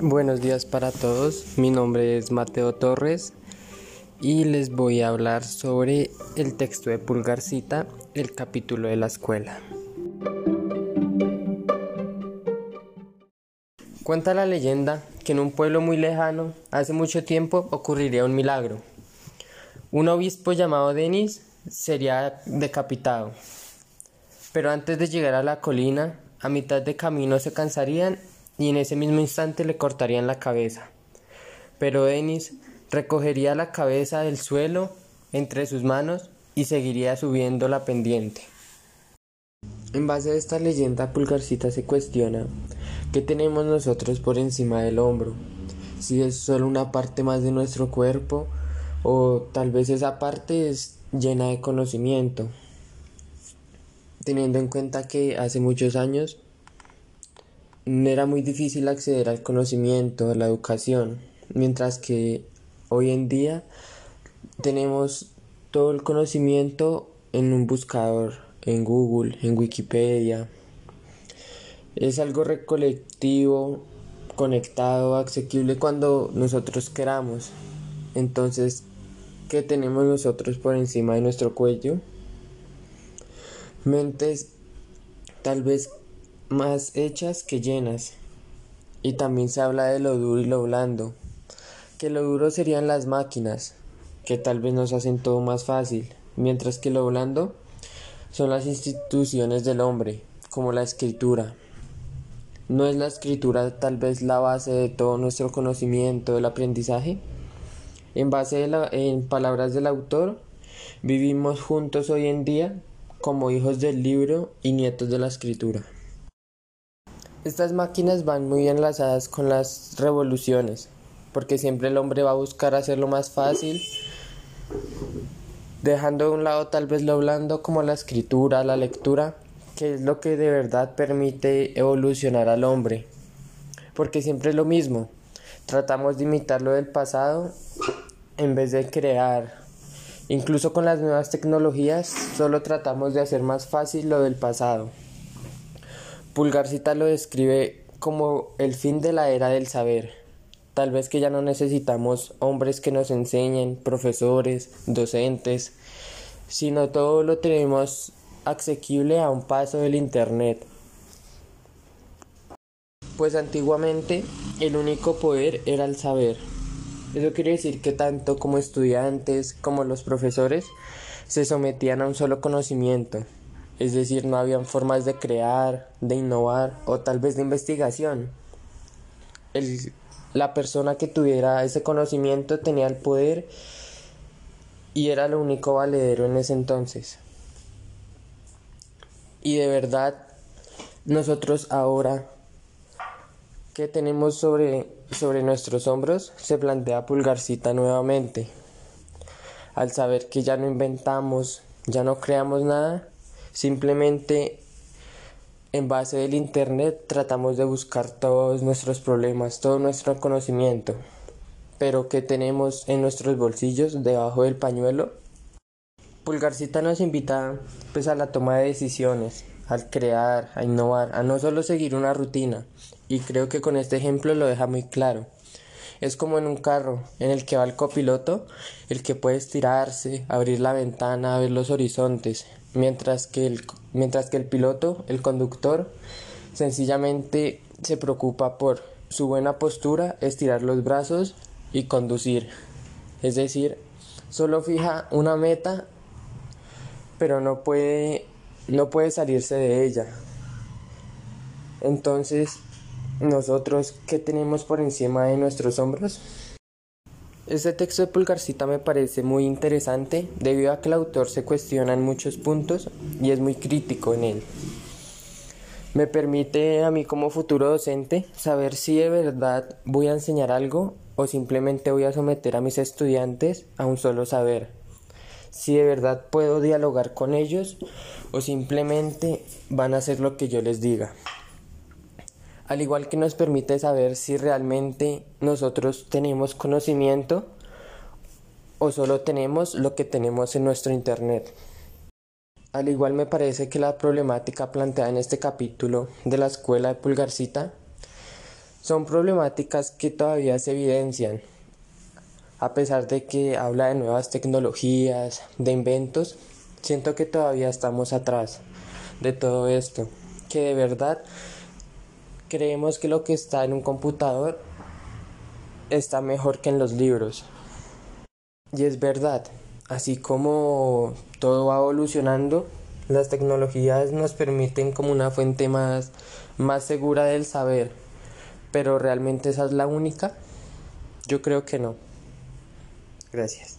Buenos días para todos, mi nombre es Mateo Torres y les voy a hablar sobre el texto de Pulgarcita, el capítulo de la escuela. Cuenta la leyenda que en un pueblo muy lejano, hace mucho tiempo, ocurriría un milagro. Un obispo llamado Denis sería decapitado, pero antes de llegar a la colina, a mitad de camino se cansarían y en ese mismo instante le cortarían la cabeza. Pero Denis recogería la cabeza del suelo entre sus manos y seguiría subiendo la pendiente. En base a esta leyenda, Pulgarcita se cuestiona qué tenemos nosotros por encima del hombro, si es solo una parte más de nuestro cuerpo o tal vez esa parte es llena de conocimiento, teniendo en cuenta que hace muchos años era muy difícil acceder al conocimiento, a la educación, mientras que hoy en día tenemos todo el conocimiento en un buscador, en Google, en Wikipedia. Es algo recolectivo, conectado, asequible cuando nosotros queramos. Entonces, ¿qué tenemos nosotros por encima de nuestro cuello? Mentes tal vez más hechas que llenas. Y también se habla de lo duro y lo blando, que lo duro serían las máquinas, que tal vez nos hacen todo más fácil, mientras que lo blando son las instituciones del hombre, como la escritura. ¿No es la escritura tal vez la base de todo nuestro conocimiento, del aprendizaje? En base la, en palabras del autor, vivimos juntos hoy en día como hijos del libro y nietos de la escritura. Estas máquinas van muy enlazadas con las revoluciones, porque siempre el hombre va a buscar hacerlo más fácil, dejando de un lado tal vez lo blando como la escritura, la lectura, que es lo que de verdad permite evolucionar al hombre, porque siempre es lo mismo, tratamos de imitar lo del pasado en vez de crear. Incluso con las nuevas tecnologías, solo tratamos de hacer más fácil lo del pasado. Pulgarcita lo describe como el fin de la era del saber. Tal vez que ya no necesitamos hombres que nos enseñen, profesores, docentes, sino todo lo tenemos asequible a un paso del Internet. Pues antiguamente el único poder era el saber. Eso quiere decir que tanto como estudiantes como los profesores se sometían a un solo conocimiento, es decir, no habían formas de crear, de innovar o tal vez de investigación. la persona que tuviera ese conocimiento tenía el poder y era lo único valedero en ese entonces. Y de verdad, nosotros ahora, ¿qué tenemos sobre, sobre nuestros hombros? Se plantea Pulgarcita nuevamente. Al saber que ya no inventamos, ya no creamos nada, Simplemente en base del Internet tratamos de buscar todos nuestros problemas, todo nuestro conocimiento. Pero ¿qué tenemos en nuestros bolsillos debajo del pañuelo? Pulgarcita nos invita pues a la toma de decisiones, al crear, a innovar, a no solo seguir una rutina. Y creo que con este ejemplo lo deja muy claro. Es como en un carro en el que va el copiloto, el que puede estirarse, abrir la ventana, ver los horizontes, mientras que el, mientras que el piloto, el conductor, sencillamente se preocupa por su buena postura, estirar los brazos y conducir. Es decir, solo fija una meta, pero no puede, no puede salirse de ella. Entonces, nosotros, ¿qué tenemos por encima de nuestros hombros? Este texto de Pulgarcita me parece muy interesante debido a que el autor se cuestiona en muchos puntos y es muy crítico en él. Me permite a mí como futuro docente saber si de verdad voy a enseñar algo o simplemente voy a someter a mis estudiantes a un solo saber. Si de verdad puedo dialogar con ellos o simplemente van a hacer lo que yo les diga al igual que nos permite saber si realmente nosotros tenemos conocimiento o solo tenemos lo que tenemos en nuestro Internet. Al igual me parece que la problemática planteada en este capítulo de la escuela de Pulgarcita Son problemáticas que todavía se evidencian, a pesar de que habla de nuevas tecnologías, de inventos, siento que todavía estamos atrás de todo esto, que de verdad creemos que lo que está en un computador está mejor que en los libros. Y es verdad, así como todo va evolucionando, las tecnologías nos permiten como una fuente más, más segura del saber, pero realmente esa es la única. Yo creo que no. Gracias.